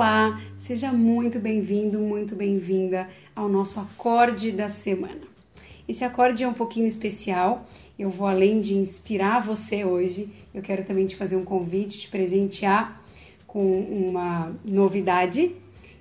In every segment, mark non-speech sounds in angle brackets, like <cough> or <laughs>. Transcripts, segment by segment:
Olá, seja muito bem-vindo, muito bem-vinda ao nosso acorde da semana. Esse acorde é um pouquinho especial. Eu vou além de inspirar você hoje, eu quero também te fazer um convite, te presentear com uma novidade,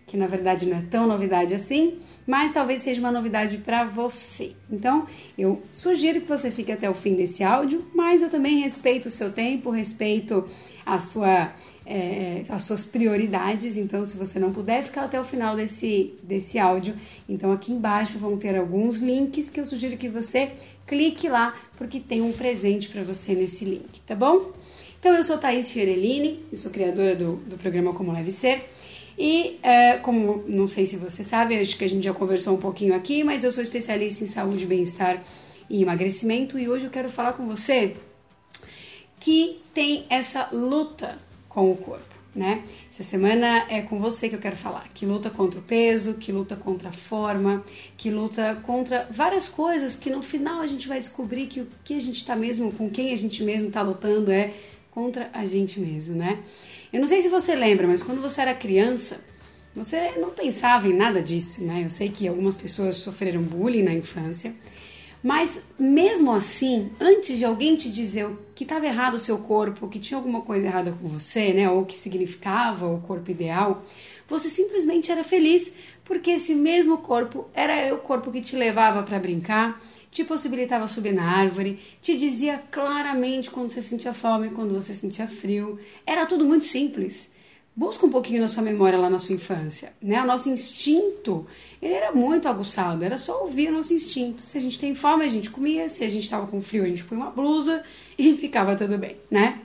que na verdade não é tão novidade assim, mas talvez seja uma novidade para você. Então, eu sugiro que você fique até o fim desse áudio, mas eu também respeito o seu tempo, respeito a sua, é, as suas prioridades. Então, se você não puder ficar até o final desse, desse áudio, então aqui embaixo vão ter alguns links que eu sugiro que você clique lá, porque tem um presente para você nesse link, tá bom? Então, eu sou Thaís Fiorellini, sou criadora do, do programa Como Leve Ser. E, é, como não sei se você sabe, acho que a gente já conversou um pouquinho aqui, mas eu sou especialista em saúde, bem-estar e emagrecimento e hoje eu quero falar com você que tem essa luta com o corpo, né? Essa semana é com você que eu quero falar, que luta contra o peso, que luta contra a forma, que luta contra várias coisas que no final a gente vai descobrir que o que a gente está mesmo, com quem a gente mesmo está lutando é contra a gente mesmo, né? Eu não sei se você lembra, mas quando você era criança, você não pensava em nada disso, né? Eu sei que algumas pessoas sofreram bullying na infância, mas mesmo assim, antes de alguém te dizer que estava errado o seu corpo, que tinha alguma coisa errada com você, né, ou que significava o corpo ideal, você simplesmente era feliz, porque esse mesmo corpo era o corpo que te levava para brincar, te possibilitava subir na árvore, te dizia claramente quando você sentia fome, quando você sentia frio. Era tudo muito simples. Busca um pouquinho na sua memória lá na sua infância, né? O nosso instinto, ele era muito aguçado, era só ouvir o nosso instinto. Se a gente tem fome, a gente comia, se a gente estava com frio, a gente põe uma blusa <laughs> e ficava tudo bem, né?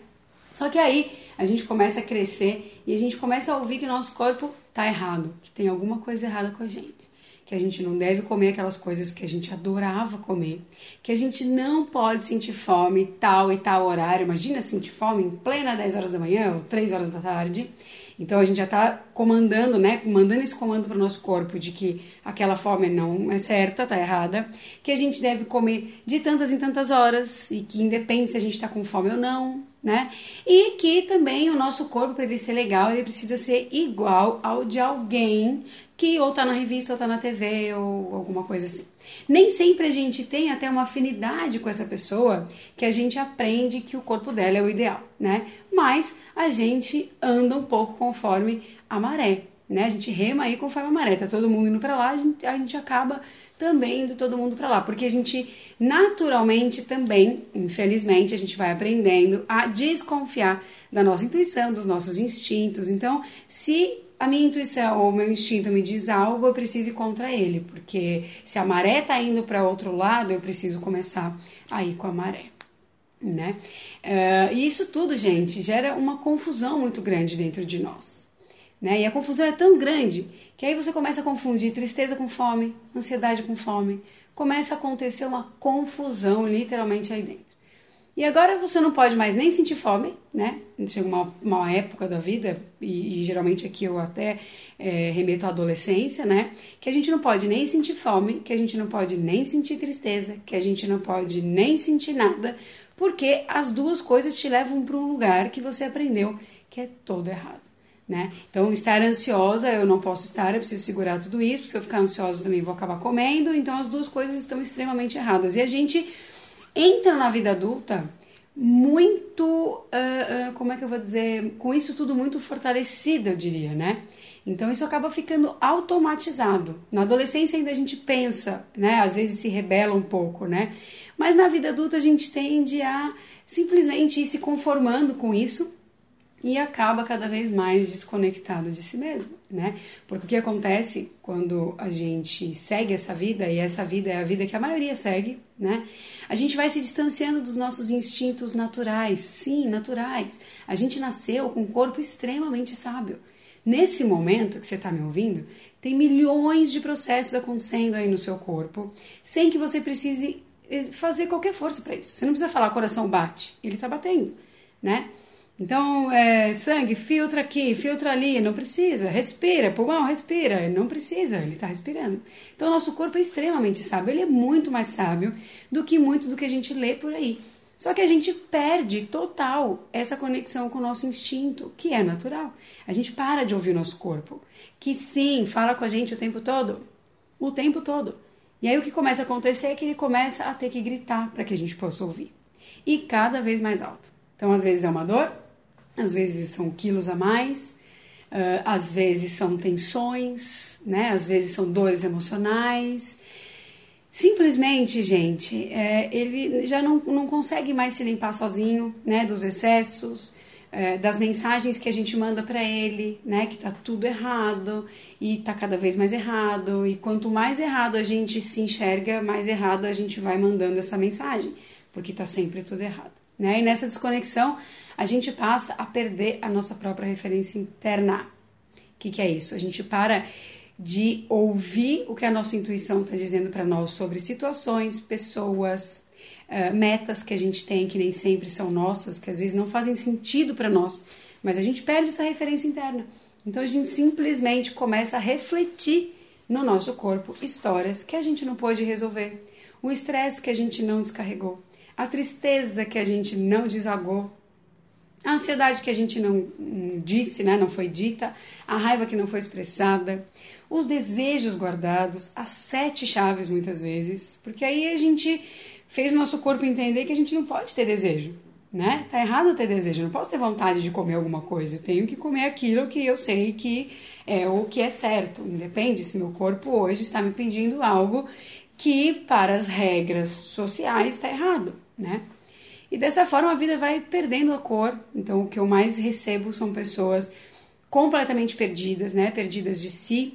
Só que aí a gente começa a crescer e a gente começa a ouvir que o nosso corpo tá errado, que tem alguma coisa errada com a gente que a gente não deve comer aquelas coisas que a gente adorava comer, que a gente não pode sentir fome tal e tal horário. Imagina sentir fome em plena 10 horas da manhã ou 3 horas da tarde. Então a gente já está comandando, né? Mandando esse comando para o nosso corpo de que aquela fome não é certa, tá errada, que a gente deve comer de tantas em tantas horas e que independe se a gente está com fome ou não, né? E que também o nosso corpo, para ele ser legal, ele precisa ser igual ao de alguém que ou tá na revista ou tá na TV ou alguma coisa assim. Nem sempre a gente tem até uma afinidade com essa pessoa que a gente aprende que o corpo dela é o ideal, né? Mas a gente anda um pouco conforme a maré, né? A gente rema aí conforme a maré, tá todo mundo indo para lá, a gente, a gente acaba também indo todo mundo para lá, porque a gente naturalmente também, infelizmente, a gente vai aprendendo a desconfiar da nossa intuição, dos nossos instintos. Então, se a minha intuição ou meu instinto me diz algo, eu preciso ir contra ele, porque se a maré está indo para outro lado, eu preciso começar a ir com a maré. Né? Uh, e isso tudo, gente, gera uma confusão muito grande dentro de nós. Né? E a confusão é tão grande que aí você começa a confundir tristeza com fome, ansiedade com fome. Começa a acontecer uma confusão literalmente aí dentro. E agora você não pode mais nem sentir fome, né? Chega uma, uma época da vida, e, e geralmente aqui eu até é, remeto à adolescência, né? Que a gente não pode nem sentir fome, que a gente não pode nem sentir tristeza, que a gente não pode nem sentir nada, porque as duas coisas te levam para um lugar que você aprendeu que é todo errado. Né? Então, estar ansiosa, eu não posso estar, eu preciso segurar tudo isso, porque se eu ficar ansiosa também vou acabar comendo, então as duas coisas estão extremamente erradas. E a gente entra na vida adulta muito, uh, uh, como é que eu vou dizer, com isso tudo muito fortalecido, eu diria, né? Então isso acaba ficando automatizado. Na adolescência ainda a gente pensa, né? Às vezes se rebela um pouco, né? Mas na vida adulta a gente tende a simplesmente ir se conformando com isso e acaba cada vez mais desconectado de si mesmo, né? Porque o que acontece quando a gente segue essa vida, e essa vida é a vida que a maioria segue, né? A gente vai se distanciando dos nossos instintos naturais, sim, naturais. A gente nasceu com um corpo extremamente sábio. Nesse momento que você está me ouvindo, tem milhões de processos acontecendo aí no seu corpo, sem que você precise eh, fazer qualquer força para isso. Você não precisa falar coração bate, ele está batendo, né? Então, é, sangue, filtra aqui, filtra ali, não precisa. Respira, pulmão, respira, não precisa, ele está respirando. Então, nosso corpo é extremamente sábio, ele é muito mais sábio do que muito do que a gente lê por aí. Só que a gente perde total essa conexão com o nosso instinto, que é natural. A gente para de ouvir o nosso corpo, que sim, fala com a gente o tempo todo, o tempo todo. E aí o que começa a acontecer é que ele começa a ter que gritar para que a gente possa ouvir. E cada vez mais alto. Então, às vezes é uma dor, às vezes são quilos a mais, uh, às vezes são tensões, né? Às vezes são dores emocionais. Simplesmente, gente, é, ele já não, não consegue mais se limpar sozinho, né, dos excessos, é, das mensagens que a gente manda para ele, né, que tá tudo errado e tá cada vez mais errado. E quanto mais errado a gente se enxerga, mais errado a gente vai mandando essa mensagem, porque tá sempre tudo errado, né? E nessa desconexão, a gente passa a perder a nossa própria referência interna. O que, que é isso? A gente para de ouvir o que a nossa intuição está dizendo para nós sobre situações, pessoas, uh, metas que a gente tem que nem sempre são nossas, que às vezes não fazem sentido para nós, mas a gente perde essa referência interna. Então a gente simplesmente começa a refletir no nosso corpo histórias que a gente não pôde resolver, o estresse que a gente não descarregou, a tristeza que a gente não desagou, a ansiedade que a gente não disse, né, não foi dita, a raiva que não foi expressada, os desejos guardados, as sete chaves muitas vezes, porque aí a gente fez o nosso corpo entender que a gente não pode ter desejo, né? Tá errado ter desejo, eu não posso ter vontade de comer alguma coisa, eu tenho que comer aquilo que eu sei que é o que é certo, independe se meu corpo hoje está me pedindo algo que para as regras sociais está errado, né? E dessa forma a vida vai perdendo a cor. Então o que eu mais recebo são pessoas completamente perdidas, né? Perdidas de si,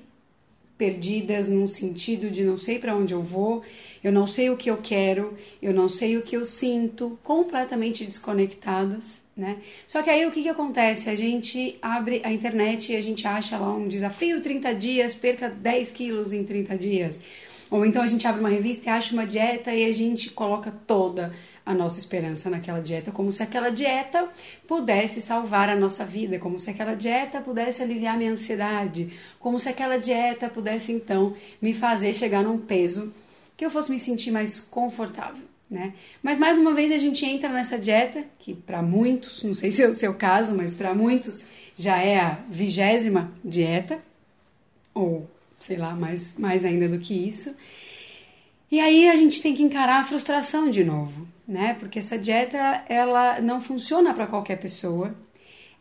perdidas num sentido de não sei para onde eu vou, eu não sei o que eu quero, eu não sei o que eu sinto, completamente desconectadas, né? Só que aí o que, que acontece? A gente abre a internet e a gente acha lá um desafio 30 dias, perca 10 quilos em 30 dias. Ou então a gente abre uma revista e acha uma dieta e a gente coloca toda a nossa esperança naquela dieta, como se aquela dieta pudesse salvar a nossa vida, como se aquela dieta pudesse aliviar minha ansiedade, como se aquela dieta pudesse então me fazer chegar num peso que eu fosse me sentir mais confortável. Né? Mas mais uma vez a gente entra nessa dieta, que para muitos, não sei se é o seu caso, mas para muitos já é a vigésima dieta, ou sei lá, mais, mais ainda do que isso. E aí a gente tem que encarar a frustração de novo, né? Porque essa dieta ela não funciona para qualquer pessoa.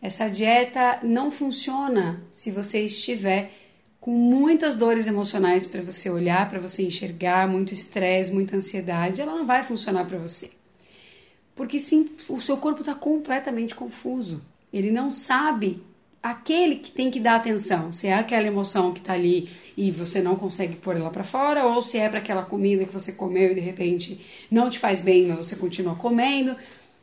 Essa dieta não funciona se você estiver com muitas dores emocionais para você olhar, para você enxergar, muito estresse, muita ansiedade, ela não vai funcionar para você. Porque sim, o seu corpo está completamente confuso. Ele não sabe aquele que tem que dar atenção, se é aquela emoção que está ali e você não consegue pôr ela para fora, ou se é para aquela comida que você comeu e de repente não te faz bem, mas você continua comendo,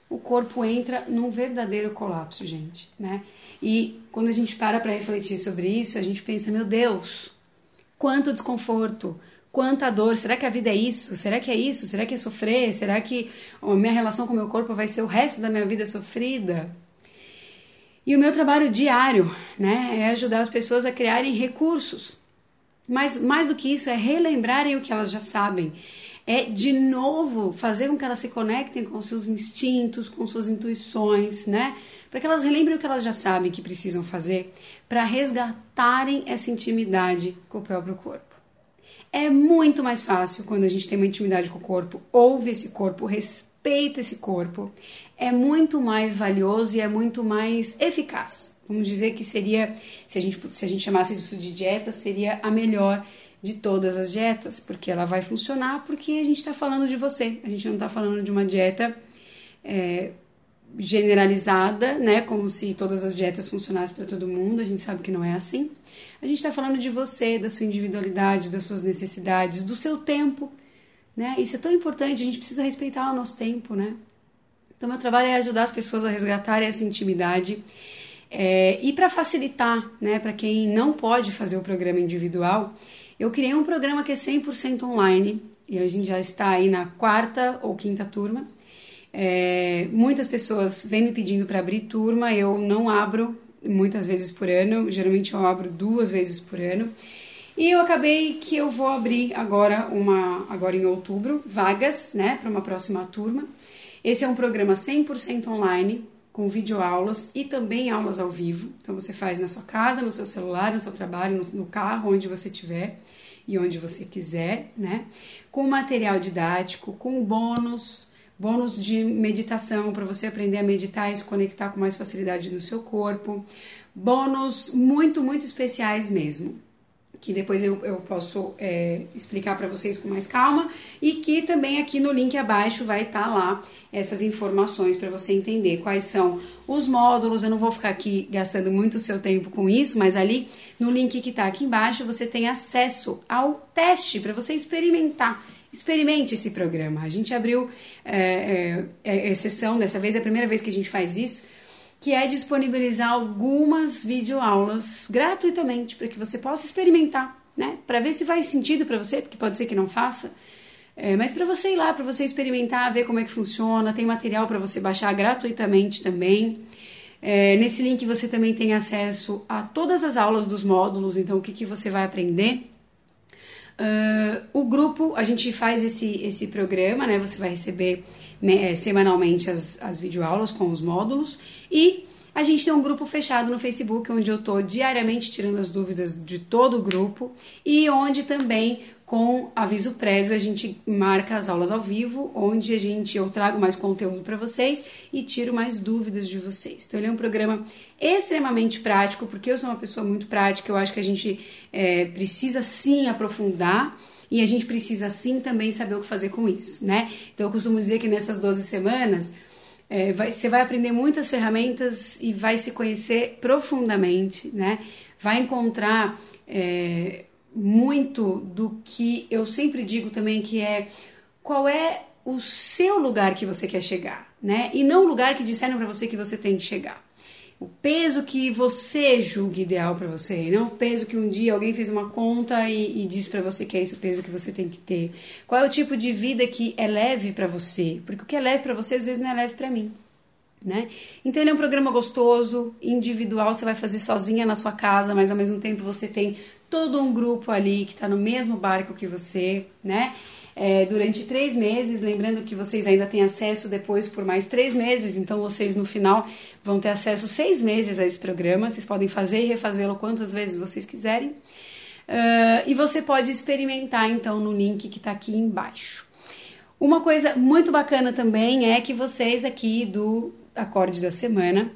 o corpo entra num verdadeiro colapso, gente, né? E quando a gente para para refletir sobre isso, a gente pensa, meu Deus, quanto desconforto, quanta dor, será que a vida é isso? Será que é isso? Será que é sofrer? Será que a minha relação com o meu corpo vai ser o resto da minha vida sofrida? E o meu trabalho diário, né, é ajudar as pessoas a criarem recursos. Mas mais do que isso, é relembrarem o que elas já sabem. É de novo fazer com que elas se conectem com seus instintos, com suas intuições, né? Para que elas relembrem o que elas já sabem que precisam fazer para resgatarem essa intimidade com o próprio corpo. É muito mais fácil quando a gente tem uma intimidade com o corpo, ouve esse corpo, respeita esse corpo, é muito mais valioso e é muito mais eficaz. Vamos dizer que seria, se a gente, se a gente chamasse isso de dieta, seria a melhor de todas as dietas, porque ela vai funcionar porque a gente está falando de você, a gente não está falando de uma dieta é, generalizada, né, como se todas as dietas funcionassem para todo mundo, a gente sabe que não é assim. A gente está falando de você, da sua individualidade, das suas necessidades, do seu tempo, né? Isso é tão importante, a gente precisa respeitar o nosso tempo, né? Então, meu trabalho é ajudar as pessoas a resgatarem essa intimidade. É, e para facilitar, né, para quem não pode fazer o programa individual, eu criei um programa que é 100% online e a gente já está aí na quarta ou quinta turma. É, muitas pessoas vêm me pedindo para abrir turma, eu não abro muitas vezes por ano, geralmente eu abro duas vezes por ano. E eu acabei que eu vou abrir agora uma agora em outubro vagas, né, para uma próxima turma. Esse é um programa 100% online, com videoaulas e também aulas ao vivo. Então você faz na sua casa, no seu celular, no seu trabalho, no, no carro, onde você estiver e onde você quiser, né? Com material didático, com bônus, bônus de meditação para você aprender a meditar e se conectar com mais facilidade no seu corpo, bônus muito, muito especiais mesmo que depois eu, eu posso é, explicar para vocês com mais calma e que também aqui no link abaixo vai estar tá lá essas informações para você entender quais são os módulos. Eu não vou ficar aqui gastando muito seu tempo com isso, mas ali no link que está aqui embaixo você tem acesso ao teste para você experimentar. Experimente esse programa. A gente abriu é, é, é, exceção dessa vez, é a primeira vez que a gente faz isso que é disponibilizar algumas videoaulas gratuitamente para que você possa experimentar, né? Para ver se faz sentido para você, porque pode ser que não faça. É, mas para você ir lá, para você experimentar, ver como é que funciona, tem material para você baixar gratuitamente também. É, nesse link você também tem acesso a todas as aulas dos módulos, então o que, que você vai aprender. Uh, o grupo, a gente faz esse, esse programa, né? Você vai receber é, semanalmente as, as videoaulas com os módulos e a gente tem um grupo fechado no Facebook onde eu estou diariamente tirando as dúvidas de todo o grupo e onde também com aviso prévio a gente marca as aulas ao vivo, onde a gente eu trago mais conteúdo para vocês e tiro mais dúvidas de vocês. Então ele é um programa extremamente prático porque eu sou uma pessoa muito prática. Eu acho que a gente é, precisa sim aprofundar e a gente precisa sim também saber o que fazer com isso, né? Então eu costumo dizer que nessas 12 semanas é, vai, você vai aprender muitas ferramentas e vai se conhecer profundamente, né? Vai encontrar é, muito do que eu sempre digo também que é qual é o seu lugar que você quer chegar, né? E não o lugar que disseram para você que você tem que chegar o peso que você julga ideal para você, não o peso que um dia alguém fez uma conta e, e disse para você que é esse o peso que você tem que ter. Qual é o tipo de vida que é leve para você? Porque o que é leve para você às vezes não é leve para mim. Né? Então ele é um programa gostoso, individual, você vai fazer sozinha na sua casa, mas ao mesmo tempo você tem todo um grupo ali que está no mesmo barco que você, né? É, durante três meses. Lembrando que vocês ainda têm acesso depois por mais três meses, então vocês no final vão ter acesso seis meses a esse programa. Vocês podem fazer e refazê-lo quantas vezes vocês quiserem. Uh, e você pode experimentar então no link que está aqui embaixo. Uma coisa muito bacana também é que vocês aqui do acorde da semana,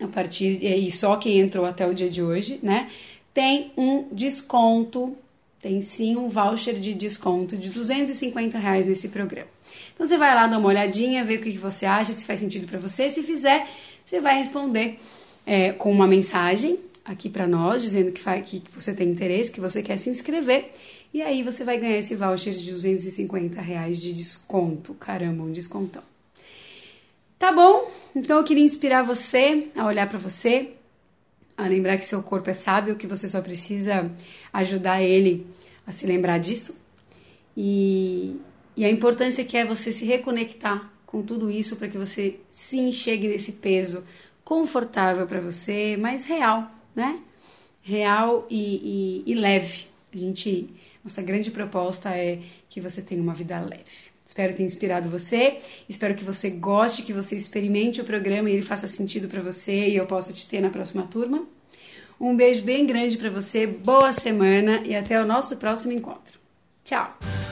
a partir e só quem entrou até o dia de hoje, né, tem um desconto tem sim um voucher de desconto de 250 reais nesse programa. Então você vai lá dar uma olhadinha, ver o que você acha, se faz sentido para você. Se fizer, você vai responder é, com uma mensagem aqui para nós, dizendo que, faz, que você tem interesse, que você quer se inscrever. E aí você vai ganhar esse voucher de 250 reais de desconto. Caramba, um descontão. Tá bom? Então eu queria inspirar você a olhar para você, a lembrar que seu corpo é sábio, que você só precisa ajudar ele a se lembrar disso. E, e a importância que é você se reconectar com tudo isso para que você se enxergue nesse peso confortável para você, mas real, né? Real e, e, e leve. A gente, nossa grande proposta é que você tenha uma vida leve. Espero ter inspirado você, espero que você goste, que você experimente o programa e ele faça sentido para você e eu possa te ter na próxima turma. Um beijo bem grande para você, boa semana e até o nosso próximo encontro. Tchau!